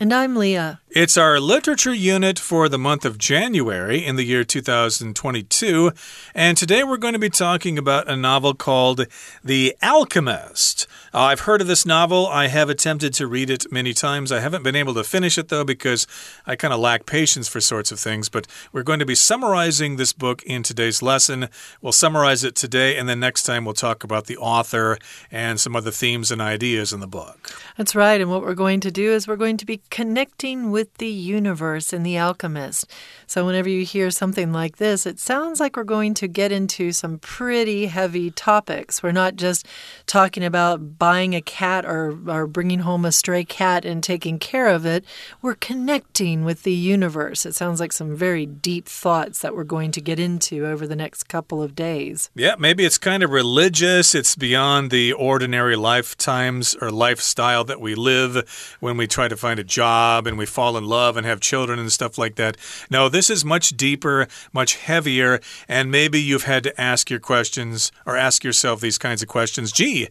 And I'm Leah. It's our literature unit for the month of January in the year 2022. And today we're going to be talking about a novel called The Alchemist. Uh, I've heard of this novel. I have attempted to read it many times. I haven't been able to finish it, though, because I kind of lack patience for sorts of things. But we're going to be summarizing this book in today's lesson. We'll summarize it today, and then next time we'll talk about the author and some other themes and ideas in the book. That's right. And what we're going to do is we're going to be connecting with the universe in The Alchemist. So, whenever you hear something like this, it sounds like we're going to get into some pretty heavy topics. We're not just talking about buying a cat or, or bringing home a stray cat and taking care of it. We're connecting with the universe. It sounds like some very deep thoughts that we're going to get into over the next couple of days. Yeah, maybe it's kind of religious. It's beyond the ordinary lifetimes or lifestyle that we live when we try to find a job job and we fall in love and have children and stuff like that. No, this is much deeper, much heavier, and maybe you've had to ask your questions or ask yourself these kinds of questions. Gee,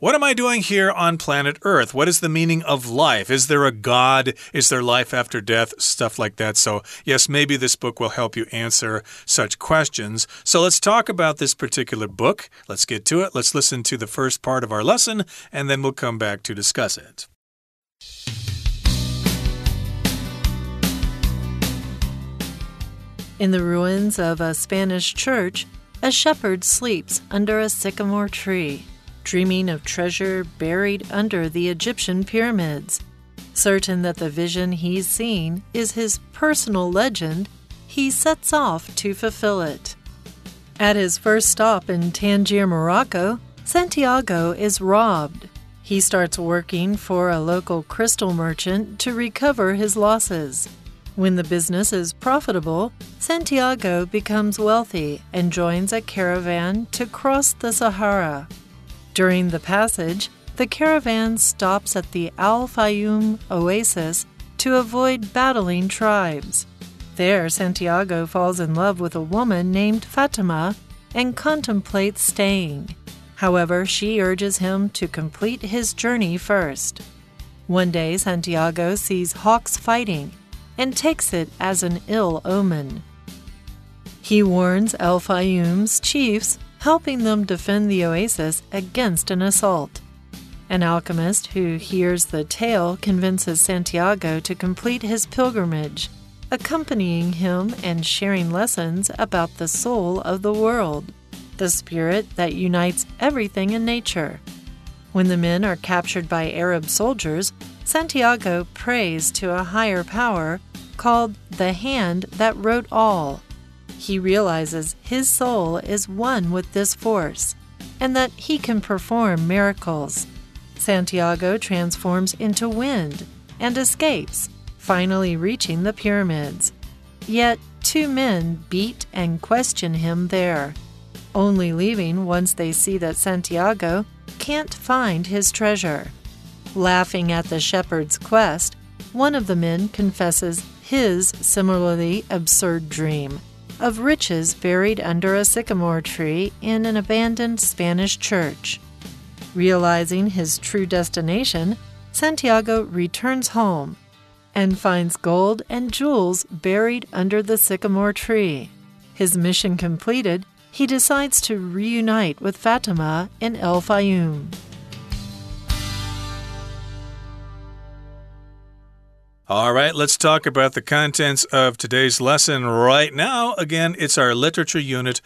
what am I doing here on planet Earth? What is the meaning of life? Is there a God? Is there life after death? Stuff like that. So, yes, maybe this book will help you answer such questions. So, let's talk about this particular book. Let's get to it. Let's listen to the first part of our lesson, and then we'll come back to discuss it. In the ruins of a Spanish church, a shepherd sleeps under a sycamore tree, dreaming of treasure buried under the Egyptian pyramids. Certain that the vision he's seen is his personal legend, he sets off to fulfill it. At his first stop in Tangier, Morocco, Santiago is robbed. He starts working for a local crystal merchant to recover his losses. When the business is profitable, Santiago becomes wealthy and joins a caravan to cross the Sahara. During the passage, the caravan stops at the Al Fayoum oasis to avoid battling tribes. There, Santiago falls in love with a woman named Fatima and contemplates staying. However, she urges him to complete his journey first. One day, Santiago sees hawks fighting and takes it as an ill omen. He warns Al Fayoum's chiefs, helping them defend the oasis against an assault. An alchemist who hears the tale convinces Santiago to complete his pilgrimage, accompanying him and sharing lessons about the soul of the world, the spirit that unites everything in nature. When the men are captured by Arab soldiers, Santiago prays to a higher power called the hand that wrote all. He realizes his soul is one with this force and that he can perform miracles. Santiago transforms into wind and escapes, finally reaching the pyramids. Yet two men beat and question him there, only leaving once they see that Santiago can't find his treasure. Laughing at the shepherd's quest, one of the men confesses his similarly absurd dream of riches buried under a sycamore tree in an abandoned Spanish church. Realizing his true destination, Santiago returns home and finds gold and jewels buried under the sycamore tree. His mission completed, he decides to reunite with Fatima in El Fayoum. All right, let's talk about the contents of today's lesson right now. Again, it's our literature unit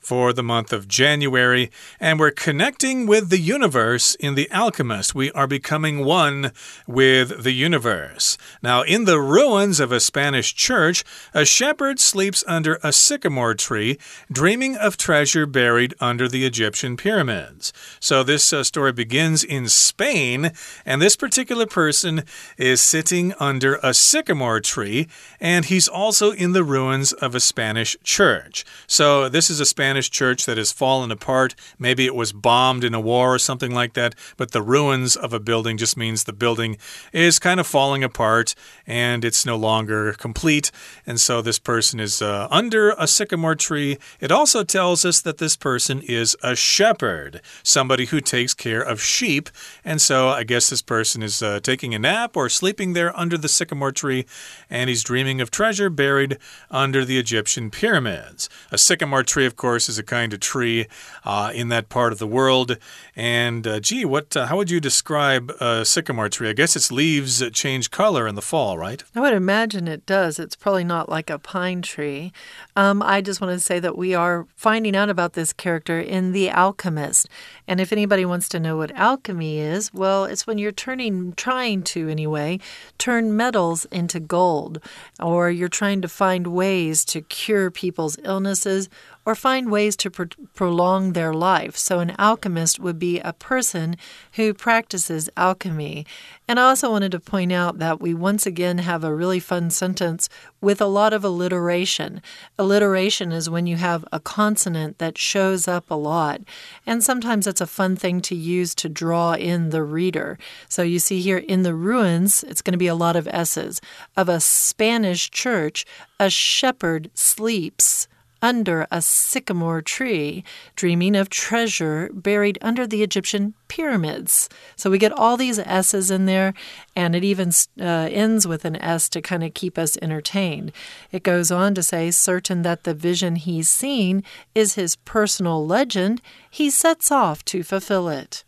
for the month of January, and we're connecting with the universe in The Alchemist. We are becoming one with the universe. Now, in the ruins of a Spanish church, a shepherd sleeps under a sycamore tree, dreaming of treasure buried under the Egyptian pyramids. So, this uh, story begins in Spain, and this particular person is sitting under a sycamore tree, and he's also in the ruins of a Spanish church. So, this is a Spanish Spanish church that has fallen apart. Maybe it was bombed in a war or something like that, but the ruins of a building just means the building is kind of falling apart and it's no longer complete. And so this person is uh, under a sycamore tree. It also tells us that this person is a shepherd, somebody who takes care of sheep. And so I guess this person is uh, taking a nap or sleeping there under the sycamore tree, and he's dreaming of treasure buried under the Egyptian pyramids. A sycamore tree, of course, is a kind of tree uh, in that part of the world. And uh, gee, what? Uh, how would you describe a sycamore tree? I guess its leaves change color in the fall, right? I would imagine it does. It's probably not like a pine tree. Um, I just want to say that we are finding out about this character in The Alchemist. And if anybody wants to know what alchemy is, well, it's when you're turning, trying to anyway, turn metals into gold, or you're trying to find ways to cure people's illnesses or find ways to pro prolong their life. So, an alchemist would be a person who practices alchemy. And I also wanted to point out that we once again have a really fun sentence with a lot of alliteration. Alliteration is when you have a consonant that shows up a lot. And sometimes it's a fun thing to use to draw in the reader. So you see here in the ruins, it's going to be a lot of S's, of a Spanish church, a shepherd sleeps under a sycamore tree, dreaming of treasure buried under the Egyptian pyramids. So we get all these S's in there, and it even uh, ends with an S to kind of keep us entertained. It goes on to say, certain that the vision he's seen is his personal legend, he sets off to fulfill it.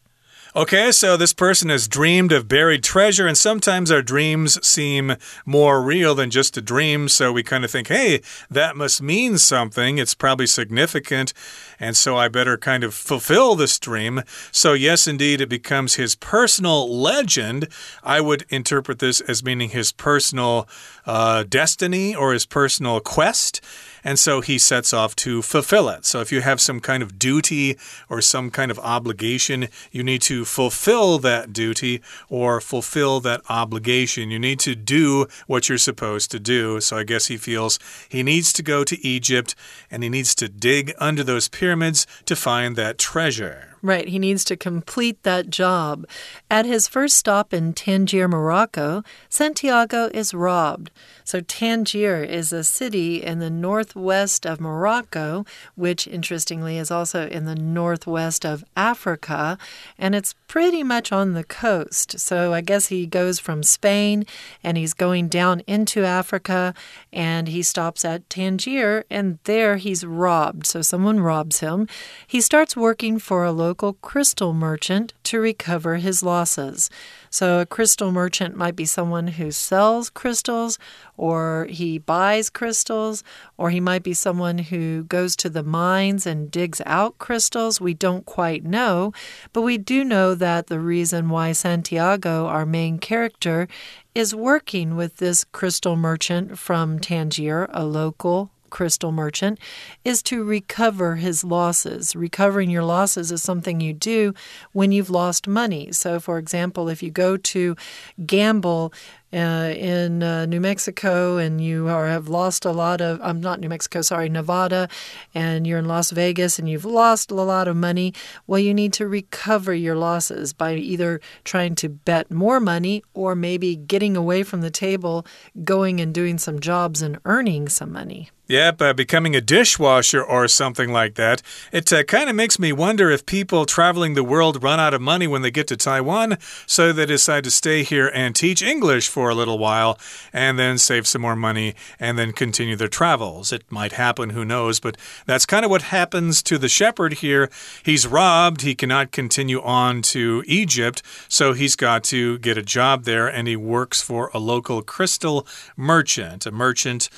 Okay, so this person has dreamed of buried treasure, and sometimes our dreams seem more real than just a dream. So we kind of think, hey, that must mean something. It's probably significant. And so I better kind of fulfill this dream. So, yes, indeed, it becomes his personal legend. I would interpret this as meaning his personal uh, destiny or his personal quest and so he sets off to fulfill it. So if you have some kind of duty or some kind of obligation, you need to fulfill that duty or fulfill that obligation. You need to do what you're supposed to do. So I guess he feels he needs to go to Egypt and he needs to dig under those pyramids to find that treasure. Right, he needs to complete that job. At his first stop in Tangier, Morocco, Santiago is robbed. So, Tangier is a city in the northwest of Morocco, which interestingly is also in the northwest of Africa, and it's pretty much on the coast. So, I guess he goes from Spain and he's going down into Africa and he stops at Tangier, and there he's robbed. So, someone robs him. He starts working for a local local crystal merchant to recover his losses. So, a crystal merchant might be someone who sells crystals, or he buys crystals, or he might be someone who goes to the mines and digs out crystals. We don't quite know, but we do know that the reason why Santiago, our main character, is working with this crystal merchant from Tangier, a local crystal merchant is to recover his losses. Recovering your losses is something you do when you've lost money. So, for example, if you go to gamble, uh, in uh, New Mexico and you are, have lost a lot of, I'm um, not New Mexico, sorry, Nevada, and you're in Las Vegas and you've lost a lot of money, well, you need to recover your losses by either trying to bet more money or maybe getting away from the table, going and doing some jobs and earning some money. Yep, uh, becoming a dishwasher or something like that. It uh, kind of makes me wonder if people traveling the world run out of money when they get to Taiwan, so they decide to stay here and teach English for a little while and then save some more money and then continue their travels. It might happen, who knows, but that's kind of what happens to the shepherd here. He's robbed, he cannot continue on to Egypt, so he's got to get a job there and he works for a local crystal merchant, a merchant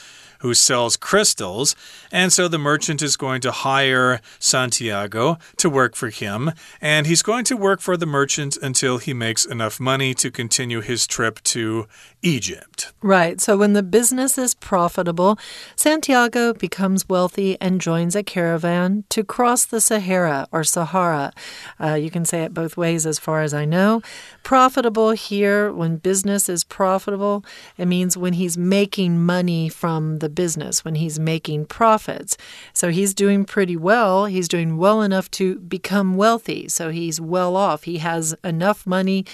who sells crystals. And so the merchant is going to hire Santiago to work for him. And he's going to work for the merchant until he makes enough money to continue his trip to Egypt. Right. So when the business is profitable, Santiago becomes wealthy and joins a caravan to cross the Sahara or Sahara. Uh, you can say it both ways as far as I know. Profitable here, when business is profitable, it means when he's making money from the business, when he's making profits. So he's doing pretty well. He's doing well enough to become wealthy. So he's well off. He has enough money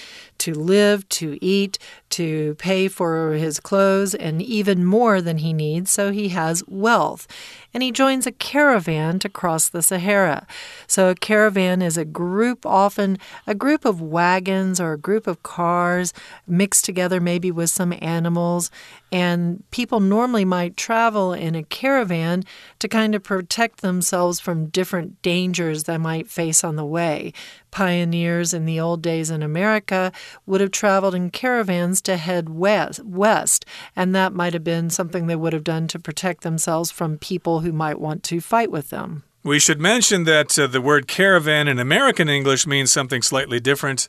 to live, to eat, to pay for his clothes, and even more than he needs. So he has wealth and he joins a caravan to cross the Sahara. So, a caravan is a group, often a group of wagons or a group of cars mixed together, maybe with some animals. And people normally might travel in a caravan to kind of protect themselves from different dangers they might face on the way. Pioneers in the old days in America would have traveled in caravans to head west, west, and that might have been something they would have done to protect themselves from people who might want to fight with them. We should mention that uh, the word caravan in American English means something slightly different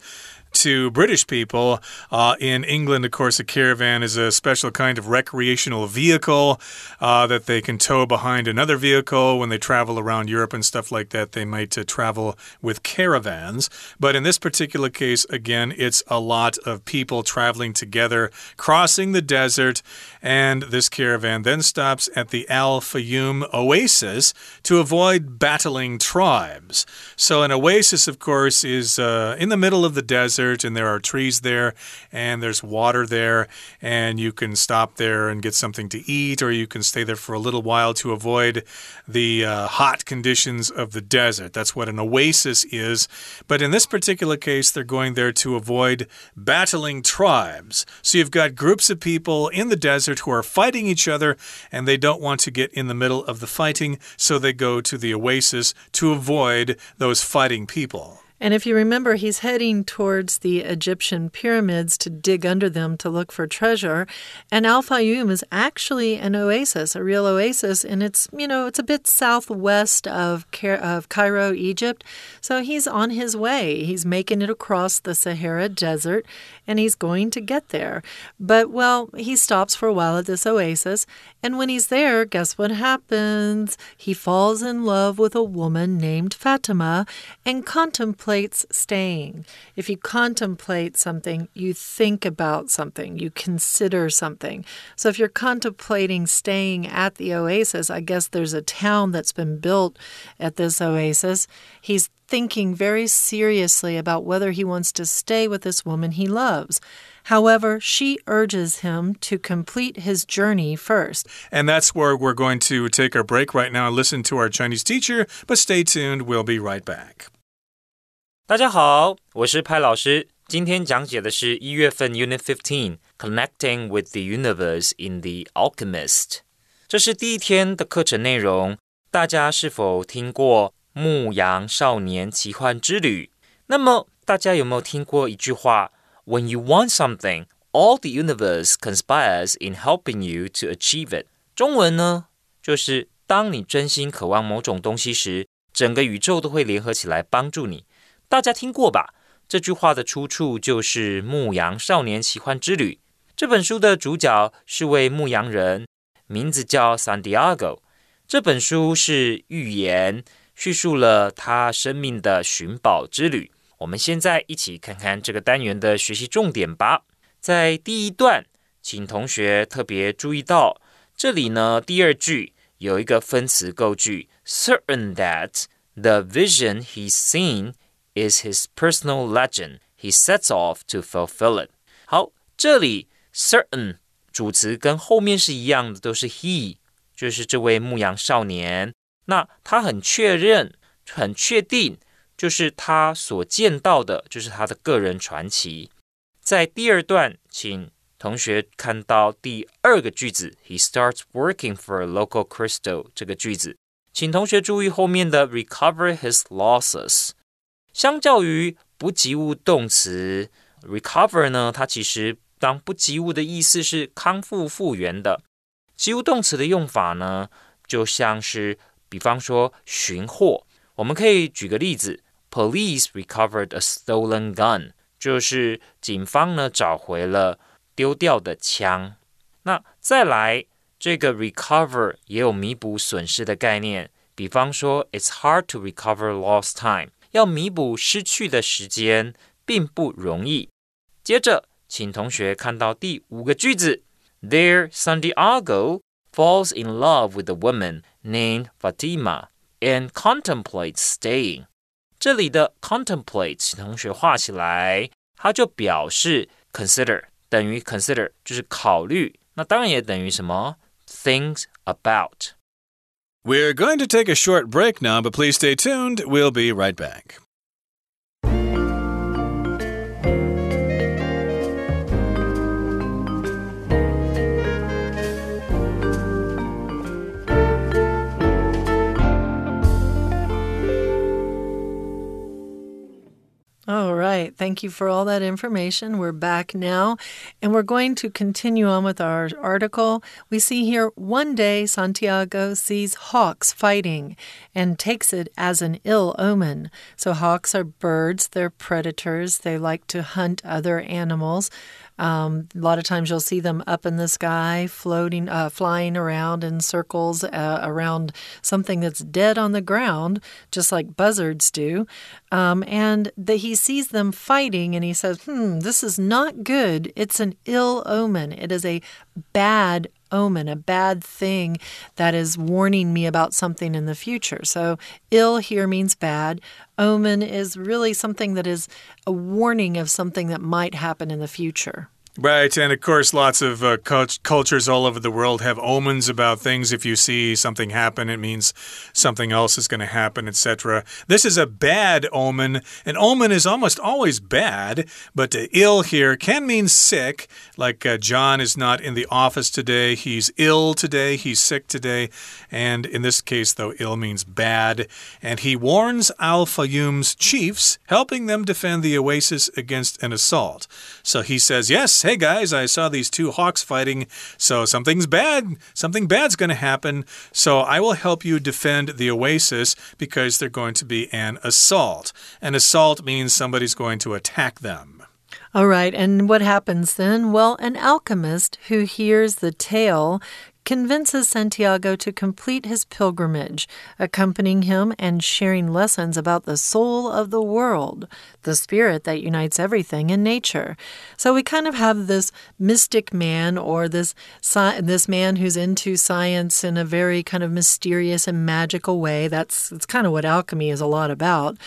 to British people. Uh, in England, of course, a caravan is a special kind of recreational vehicle uh, that they can tow behind another vehicle. When they travel around Europe and stuff like that, they might uh, travel with caravans. But in this particular case, again, it's a lot of people traveling together, crossing the desert, and this caravan then stops at the Al Fayoum oasis to avoid battling tribes. So, an oasis, of course, is uh, in the middle of the desert and there are trees there and there's water there and you can stop there and get something to eat or you can stay there for a little while to avoid the uh, hot conditions of the desert. That's what an oasis is. But in this particular case, they're going there to avoid battling tribes. So you've got groups of people in the desert who are fighting each other and they don't want to get in the middle of the fighting, so they go to the oasis to avoid those fighting people. And if you remember, he's heading towards the Egyptian pyramids to dig under them to look for treasure. And Al Fayoum is actually an oasis, a real oasis, and it's, you know, it's a bit southwest of, of Cairo, Egypt. So he's on his way. He's making it across the Sahara Desert and he's going to get there. But, well, he stops for a while at this oasis. And when he's there, guess what happens? He falls in love with a woman named Fatima and contemplates contemplates staying. If you contemplate something, you think about something, you consider something. So if you're contemplating staying at the oasis, I guess there's a town that's been built at this oasis. He's thinking very seriously about whether he wants to stay with this woman he loves. However, she urges him to complete his journey first. And that's where we're going to take our break right now and listen to our Chinese teacher. But stay tuned, we'll be right back. 大家好，我是派老师。今天讲解的是一月份 Unit Fifteen Connecting with the Universe in the Alchemist。这是第一天的课程内容。大家是否听过《牧羊少年奇幻之旅》？那么大家有没有听过一句话：When you want something, all the universe conspires in helping you to achieve it。中文呢，就是当你真心渴望某种东西时，整个宇宙都会联合起来帮助你。 大家听过吧？这句话的出处就是《牧羊少年奇幻之旅》这本书的主角是位牧羊人，名字叫 Santiago。这本书是寓言，叙述了他生命的寻宝之旅。我们现在一起看看这个单元的学习重点吧。在第一段，请同学特别注意到，这里呢第二句有一个分词构句，certain that the vision he's seen。is his personal legend. He sets off to fulfill it. 好，这里 certain 主词跟后面是一样的，都是 he，就是这位牧羊少年。那他很确认、很确定，就是他所见到的，就是他的个人传奇。在第二段，请同学看到第二个句子，He starts working for a local crystal 这个句子，请同学注意后面的 recover his losses。 相较于不及物动词 recover 呢，它其实当不及物的意思是康复复原的。及物动词的用法呢，就像是比方说寻获，我们可以举个例子：Police recovered a stolen gun，就是警方呢找回了丢掉的枪。那再来这个 recover 也有弥补损失的概念，比方说 It's hard to recover lost time。要弥补失去的时间并不容易。接着，请同学看到第五个句子：There, Santiago falls in love with a woman named Fatima and contemplates staying. 这里的 contemplate，请同学画起来，它就表示 consider 等于 consider 就是考虑，那当然也等于什么 things about。We're going to take a short break now, but please stay tuned. We'll be right back. All right. Thank you for all that information. We're back now, and we're going to continue on with our article. We see here one day Santiago sees hawks fighting and takes it as an ill omen. So, hawks are birds, they're predators, they like to hunt other animals. Um, a lot of times you'll see them up in the sky, floating, uh, flying around in circles uh, around something that's dead on the ground, just like buzzards do. Um, and the, he sees them fighting and he says, Hmm, this is not good. It's an ill omen. It is a bad omen, a bad thing that is warning me about something in the future. So, ill here means bad. Omen is really something that is a warning of something that might happen in the future. Right, and of course, lots of uh, cult cultures all over the world have omens about things. If you see something happen, it means something else is going to happen, etc. This is a bad omen. An omen is almost always bad, but ill here can mean sick. Like uh, John is not in the office today, he's ill today, he's sick today. And in this case, though, ill means bad. And he warns Al Fayoum's chiefs, helping them defend the oasis against an assault. So he says, Yes, hey guys, I saw these two hawks fighting, so something's bad. Something bad's going to happen. So I will help you defend the oasis because they're going to be an assault. An assault means somebody's going to attack them. All right, and what happens then? Well, an alchemist who hears the tale convinces Santiago to complete his pilgrimage, accompanying him and sharing lessons about the soul of the world, the spirit that unites everything in nature. So we kind of have this mystic man or this this man who's into science in a very kind of mysterious and magical way. That's that's kind of what alchemy is a lot about.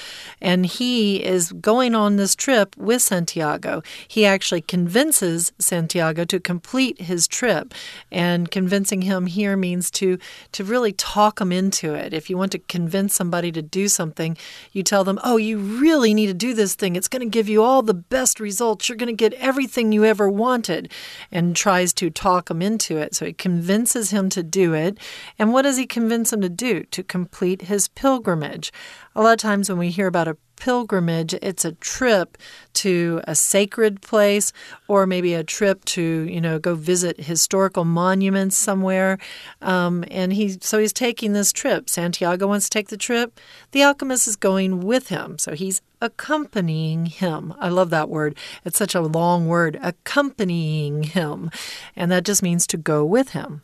And he is going on this trip with Santiago. He actually convinces Santiago to complete his trip and convincing him here means to to really talk him into it. If you want to convince somebody to do something, you tell them, "Oh, you really need to do this this thing. It's going to give you all the best results. You're going to get everything you ever wanted. And tries to talk him into it. So he convinces him to do it. And what does he convince him to do? To complete his pilgrimage. A lot of times when we hear about a pilgrimage, it's a trip to a sacred place or maybe a trip to, you know, go visit historical monuments somewhere. Um, and he, so he's taking this trip. Santiago wants to take the trip. The alchemist is going with him. So he's accompanying him. I love that word. It's such a long word, accompanying him. And that just means to go with him.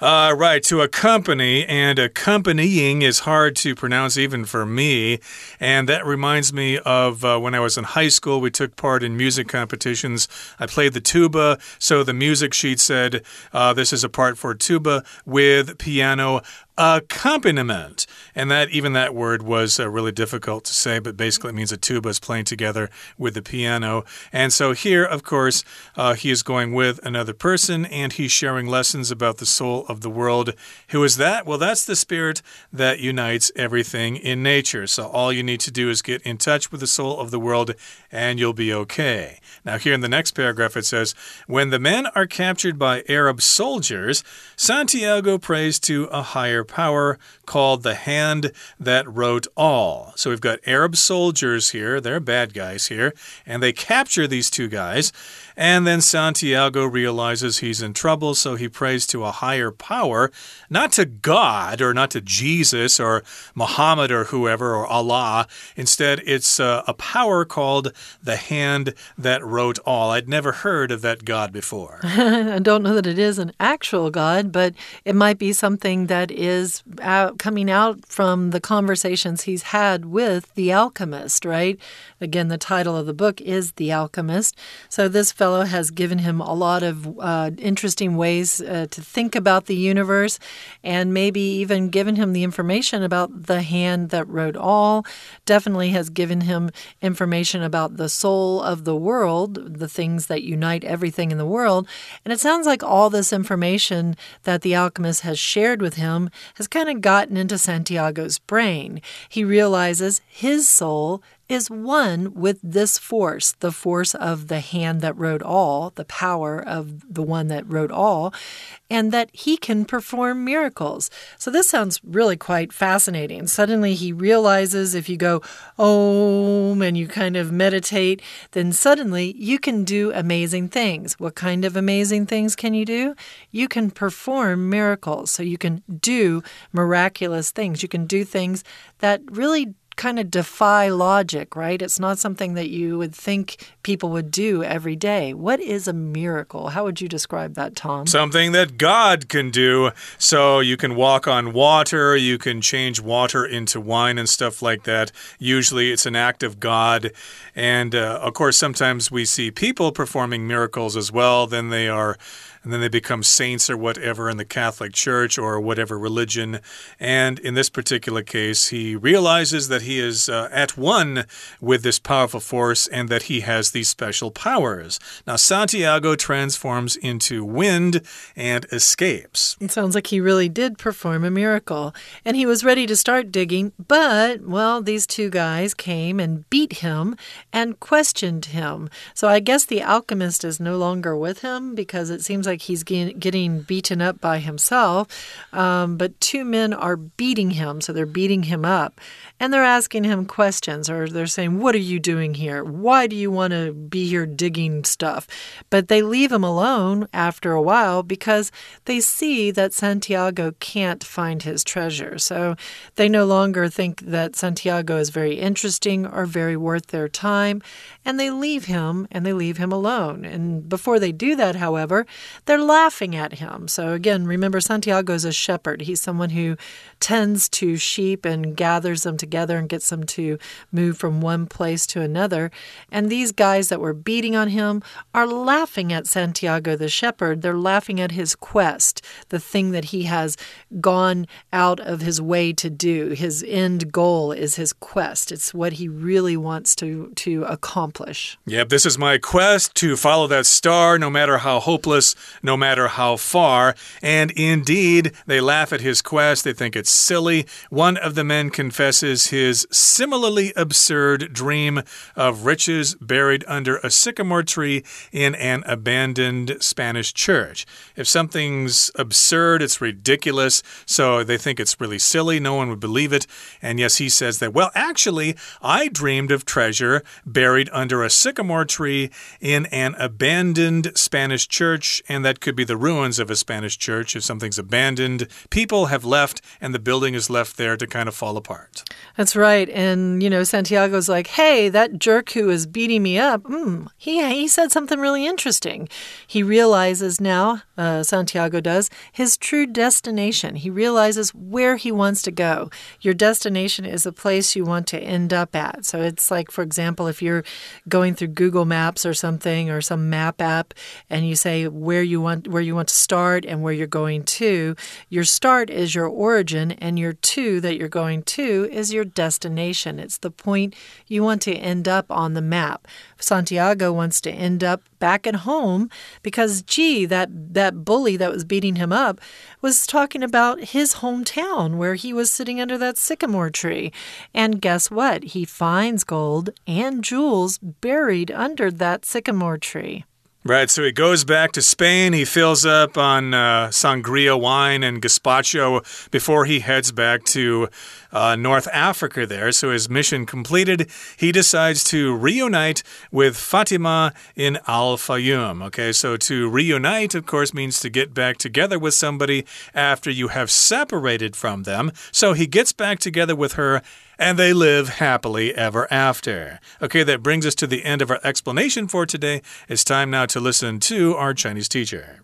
Uh, right, to accompany, and accompanying is hard to pronounce even for me. And that reminds me of uh, when I was in high school, we took part in music competitions. I played the tuba, so the music sheet said uh, this is a part for tuba with piano accompaniment. And that even that word was uh, really difficult to say, but basically it means a tuba is playing together with the piano. And so here, of course, uh, he is going with another person and he's sharing lessons about the soul of the world. Who is that? Well, that's the spirit that unites everything in nature. So all you need to do is get in touch with the soul of the world and you'll be okay. Now, here in the next paragraph, it says When the men are captured by Arab soldiers, Santiago prays to a higher power called the hand that wrote all. So we've got Arab soldiers here, they're bad guys here, and they capture these two guys. And then Santiago realizes he's in trouble, so he prays to a higher power, not to God or not to Jesus or Muhammad or whoever or Allah. Instead, it's uh, a power called the hand that wrote all. I'd never heard of that God before. I don't know that it is an actual God, but it might be something that is out, coming out from the conversations he's had with the alchemist, right? Again, the title of the book is The Alchemist. So this fellow has given him a lot of uh, interesting ways uh, to think about about the universe and maybe even given him the information about the hand that wrote all. Definitely has given him information about the soul of the world, the things that unite everything in the world. And it sounds like all this information that the alchemist has shared with him has kind of gotten into Santiago's brain. He realizes his soul is one with this force, the force of the hand that wrote all, the power of the one that wrote all, and that he can perform miracles. So this sounds really quite fascinating. Suddenly he realizes if you go om and you kind of meditate, then suddenly you can do amazing things. What kind of amazing things can you do? You can perform miracles. So you can do miraculous things. You can do things that really kind of defy logic, right? It's not something that you would think people would do every day. What is a miracle? How would you describe that, Tom? Something that God can do. So you can walk on water, you can change water into wine and stuff like that. Usually it's an act of God. And uh, of course, sometimes we see people performing miracles as well. Then they are and then they become saints or whatever in the Catholic Church or whatever religion. And in this particular case, he realizes that he is uh, at one with this powerful force and that he has these special powers. Now, Santiago transforms into wind and escapes. It sounds like he really did perform a miracle. And he was ready to start digging, but, well, these two guys came and beat him and questioned him. So I guess the alchemist is no longer with him because it seems like like he's getting beaten up by himself. Um, but two men are beating him, so they're beating him up. And they're asking him questions, or they're saying, What are you doing here? Why do you want to be here digging stuff? But they leave him alone after a while because they see that Santiago can't find his treasure. So they no longer think that Santiago is very interesting or very worth their time. And they leave him and they leave him alone. And before they do that, however, they're laughing at him. So, again, remember, Santiago is a shepherd. He's someone who tends to sheep and gathers them together and gets them to move from one place to another. And these guys that were beating on him are laughing at Santiago the shepherd. They're laughing at his quest, the thing that he has gone out of his way to do. His end goal is his quest, it's what he really wants to, to accomplish. Yep, this is my quest to follow that star, no matter how hopeless no matter how far. And indeed, they laugh at his quest. They think it's silly. One of the men confesses his similarly absurd dream of riches buried under a sycamore tree in an abandoned Spanish church. If something's absurd, it's ridiculous. So they think it's really silly. No one would believe it. And yes, he says that, well, actually, I dreamed of treasure buried under a sycamore tree in an abandoned Spanish church, and that could be the ruins of a Spanish church if something's abandoned. People have left, and the building is left there to kind of fall apart. That's right. And, you know, Santiago's like, hey, that jerk who is beating me up, mm, he, he said something really interesting. He realizes now, uh, Santiago does, his true destination. He realizes where he wants to go. Your destination is a place you want to end up at. So it's like, for example, if you're going through Google Maps or something or some map app and you say where you you want where you want to start and where you're going to. Your start is your origin and your to that you're going to is your destination. It's the point you want to end up on the map. Santiago wants to end up back at home because gee, that that bully that was beating him up was talking about his hometown where he was sitting under that sycamore tree. And guess what? He finds gold and jewels buried under that sycamore tree. Right, so he goes back to Spain. He fills up on uh, sangria wine and gazpacho before he heads back to uh, North Africa there. So his mission completed. He decides to reunite with Fatima in Al Fayoum. Okay, so to reunite, of course, means to get back together with somebody after you have separated from them. So he gets back together with her and they live happily ever after. Okay, that brings us to the end of our explanation for today. It's time now to listen to our Chinese teacher.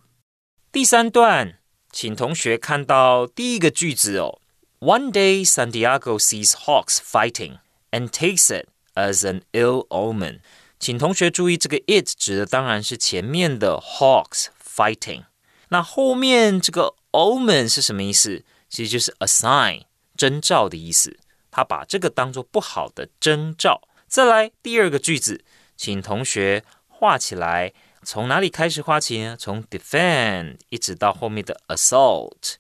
第三段，请同学看到第一个句子哦。One day Santiago sees hawks fighting and takes it as an ill omen。请同学注意，这个 it 指的当然是前面的 hawks fighting。那后面这个 omen 是什么意思？其实就是 a sign 征兆的意思。 他把这个当做不好的征兆。再来第二个句子，请同学画起来。从哪里开始画起呢？从 defend 一直到后面的 assault。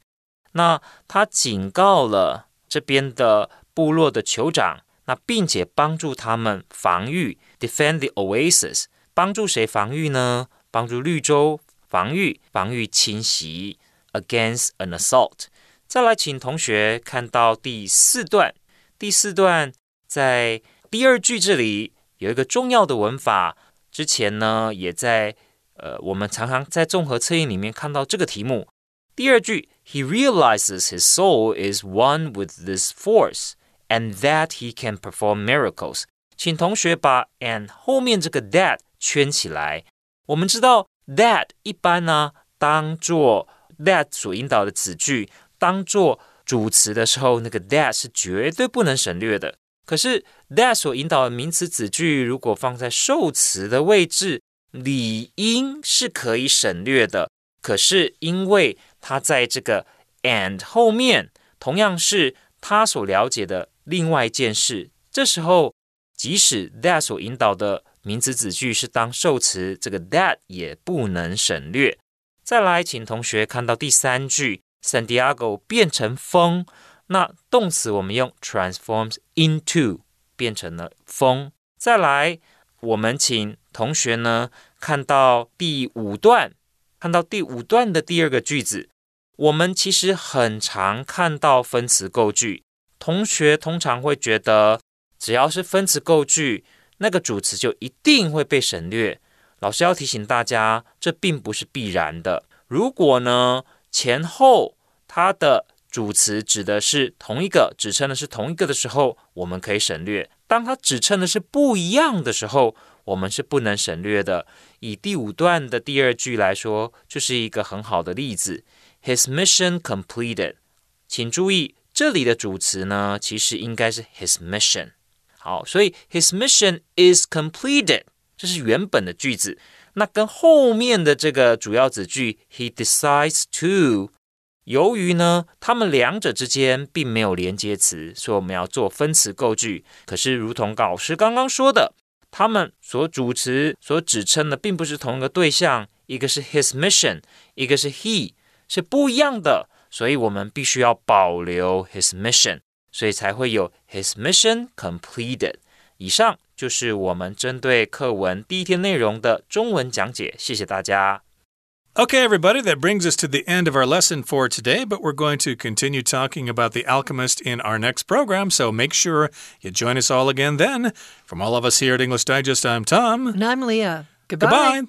那他警告了这边的部落的酋长，那并且帮助他们防御 defend the oasis。帮助谁防御呢？帮助绿洲防御，防御侵袭 against an assault。再来，请同学看到第四段。第四段在第二句这里有一个重要的文法。之前呢，也在呃，我们常常在综合测验里面看到这个题目。第二句，He realizes his soul is one with this force and that he can perform miracles。请同学把 and 后面这个 that 圈起来。我们知道 that 一般呢，当做 that 所引导的子句，当做主词的时候，那个 that 是绝对不能省略的。可是 that 所引导的名词子句，如果放在受词的位置，理应是可以省略的。可是因为它在这个 and 后面，同样是他所了解的另外一件事，这时候即使 that 所引导的名词子句是当受词，这个 that 也不能省略。再来，请同学看到第三句。San Diego 变成风，那动词我们用 transforms into 变成了风。再来，我们请同学呢看到第五段，看到第五段的第二个句子。我们其实很常看到分词构句，同学通常会觉得，只要是分词构句，那个主词就一定会被省略。老师要提醒大家，这并不是必然的。如果呢？前后它的主词指的是同一个，指称的是同一个的时候，我们可以省略；当它指称的是不一样的时候，我们是不能省略的。以第五段的第二句来说，就是一个很好的例子。His mission completed。请注意，这里的主词呢，其实应该是 his mission。好，所以 his mission is completed，这是原本的句子。那跟后面的这个主要子句 he decides to，由于呢，他们两者之间并没有连接词，所以我们要做分词构句。可是，如同老师刚刚说的，他们所主词所指称的并不是同一个对象，一个是 his mission，一个是 he，是不一样的。所以我们必须要保留 his mission，所以才会有 his mission completed。以上。就是我们针对课文第一天内容的中文讲解，谢谢大家。Okay, everybody, that brings us to the end of our lesson for today, but we're going to continue talking about The Alchemist in our next program, so make sure you join us all again then. From all of us here at English Digest, I'm Tom. And I'm Leah. Goodbye. Goodbye.